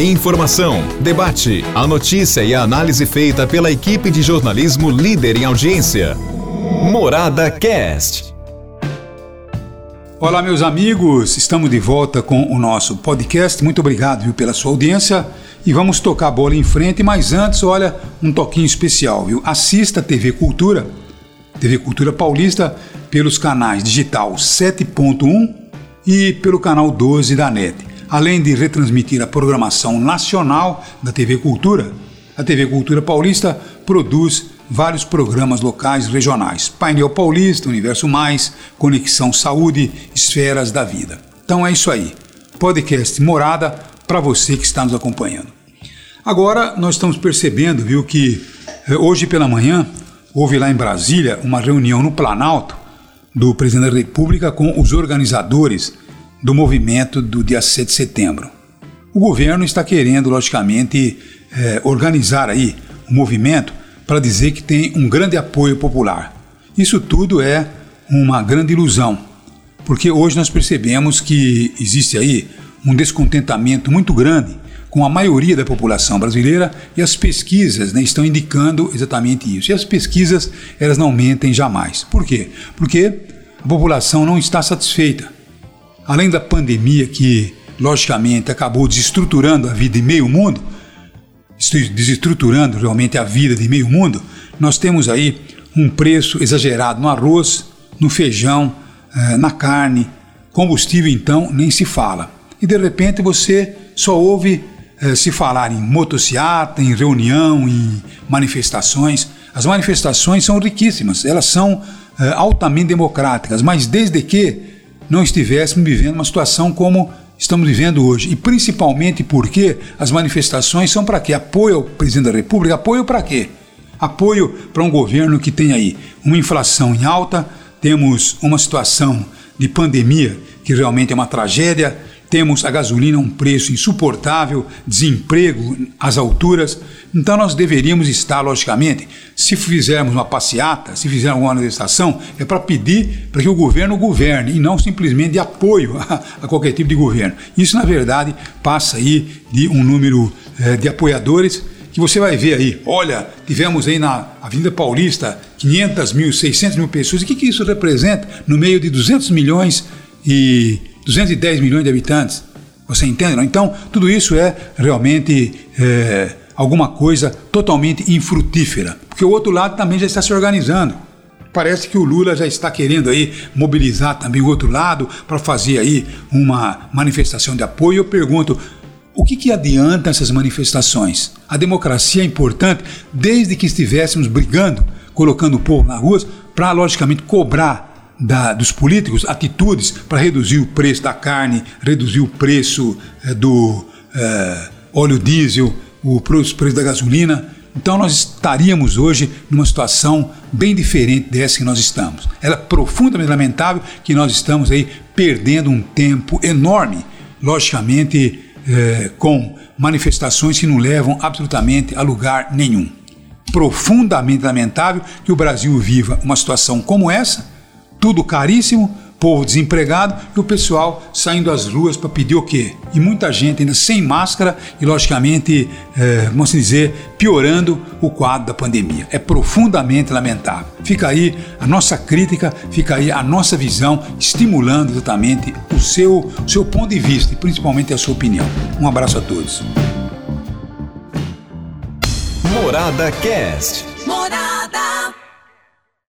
Informação, debate, a notícia e a análise feita pela equipe de jornalismo líder em audiência. Morada Cast. Olá, meus amigos, estamos de volta com o nosso podcast. Muito obrigado viu, pela sua audiência e vamos tocar a bola em frente. Mas antes, olha, um toquinho especial, viu? Assista a TV Cultura, TV Cultura Paulista, pelos canais digital 7.1 e pelo canal 12 da NET. Além de retransmitir a programação nacional da TV Cultura, a TV Cultura Paulista produz vários programas locais e regionais: Painel Paulista, Universo Mais, Conexão Saúde, Esferas da Vida. Então é isso aí. Podcast Morada para você que está nos acompanhando. Agora nós estamos percebendo, viu, que eh, hoje pela manhã houve lá em Brasília uma reunião no Planalto do presidente da República com os organizadores do movimento do dia 7 de setembro. O governo está querendo, logicamente, eh, organizar aí um movimento para dizer que tem um grande apoio popular. Isso tudo é uma grande ilusão, porque hoje nós percebemos que existe aí um descontentamento muito grande com a maioria da população brasileira e as pesquisas né, estão indicando exatamente isso. E as pesquisas elas não mentem jamais. Por quê? Porque a população não está satisfeita além da pandemia que, logicamente, acabou desestruturando a vida de meio mundo, desestruturando realmente a vida de meio mundo, nós temos aí um preço exagerado no arroz, no feijão, eh, na carne, combustível então nem se fala. E de repente você só ouve eh, se falar em motociata, em reunião, em manifestações. As manifestações são riquíssimas, elas são eh, altamente democráticas, mas desde que não estivéssemos vivendo uma situação como estamos vivendo hoje. E principalmente porque as manifestações são para quê? Apoio ao presidente da República? Apoio para quê? Apoio para um governo que tem aí uma inflação em alta, temos uma situação de pandemia que realmente é uma tragédia, temos a gasolina a um preço insuportável, desemprego às alturas. Então nós deveríamos estar, logicamente, se fizermos uma passeata, se fizermos uma manifestação, é para pedir para que o governo governe e não simplesmente de apoio a, a, qualquer tipo de governo. Isso, na verdade, passa aí de um número eh, de apoiadores que você vai ver aí. Olha, tivemos aí na Avenida Paulista 500 mil, 600 mil pessoas. E o que, que isso representa no meio de 200 milhões e 210 milhões de habitantes. Você entende? Não? Então, tudo isso é realmente é, alguma coisa totalmente infrutífera. Porque o outro lado também já está se organizando. Parece que o Lula já está querendo aí mobilizar também o outro lado para fazer aí uma manifestação de apoio. Eu pergunto, o que, que adianta essas manifestações? A democracia é importante desde que estivéssemos brigando, colocando o povo na rua, para logicamente cobrar da, dos políticos atitudes para reduzir o preço da carne, reduzir o preço é, do é, óleo diesel, o preço, da gasolina. Então nós estaríamos hoje numa situação bem diferente dessa que nós estamos. Era profundamente lamentável que nós estamos aí perdendo um tempo enorme, logicamente é, com manifestações que não levam absolutamente a lugar nenhum. Profundamente lamentável que o Brasil viva uma situação como essa, tudo caríssimo, povo desempregado e o pessoal saindo às ruas para pedir o quê? E muita gente ainda sem máscara e, logicamente, é, vamos dizer, piorando o quadro da pandemia. É profundamente lamentável. Fica aí a nossa crítica, fica aí a nossa visão, estimulando exatamente o seu, o seu ponto de vista e principalmente a sua opinião. Um abraço a todos. Morada Cast. Morada.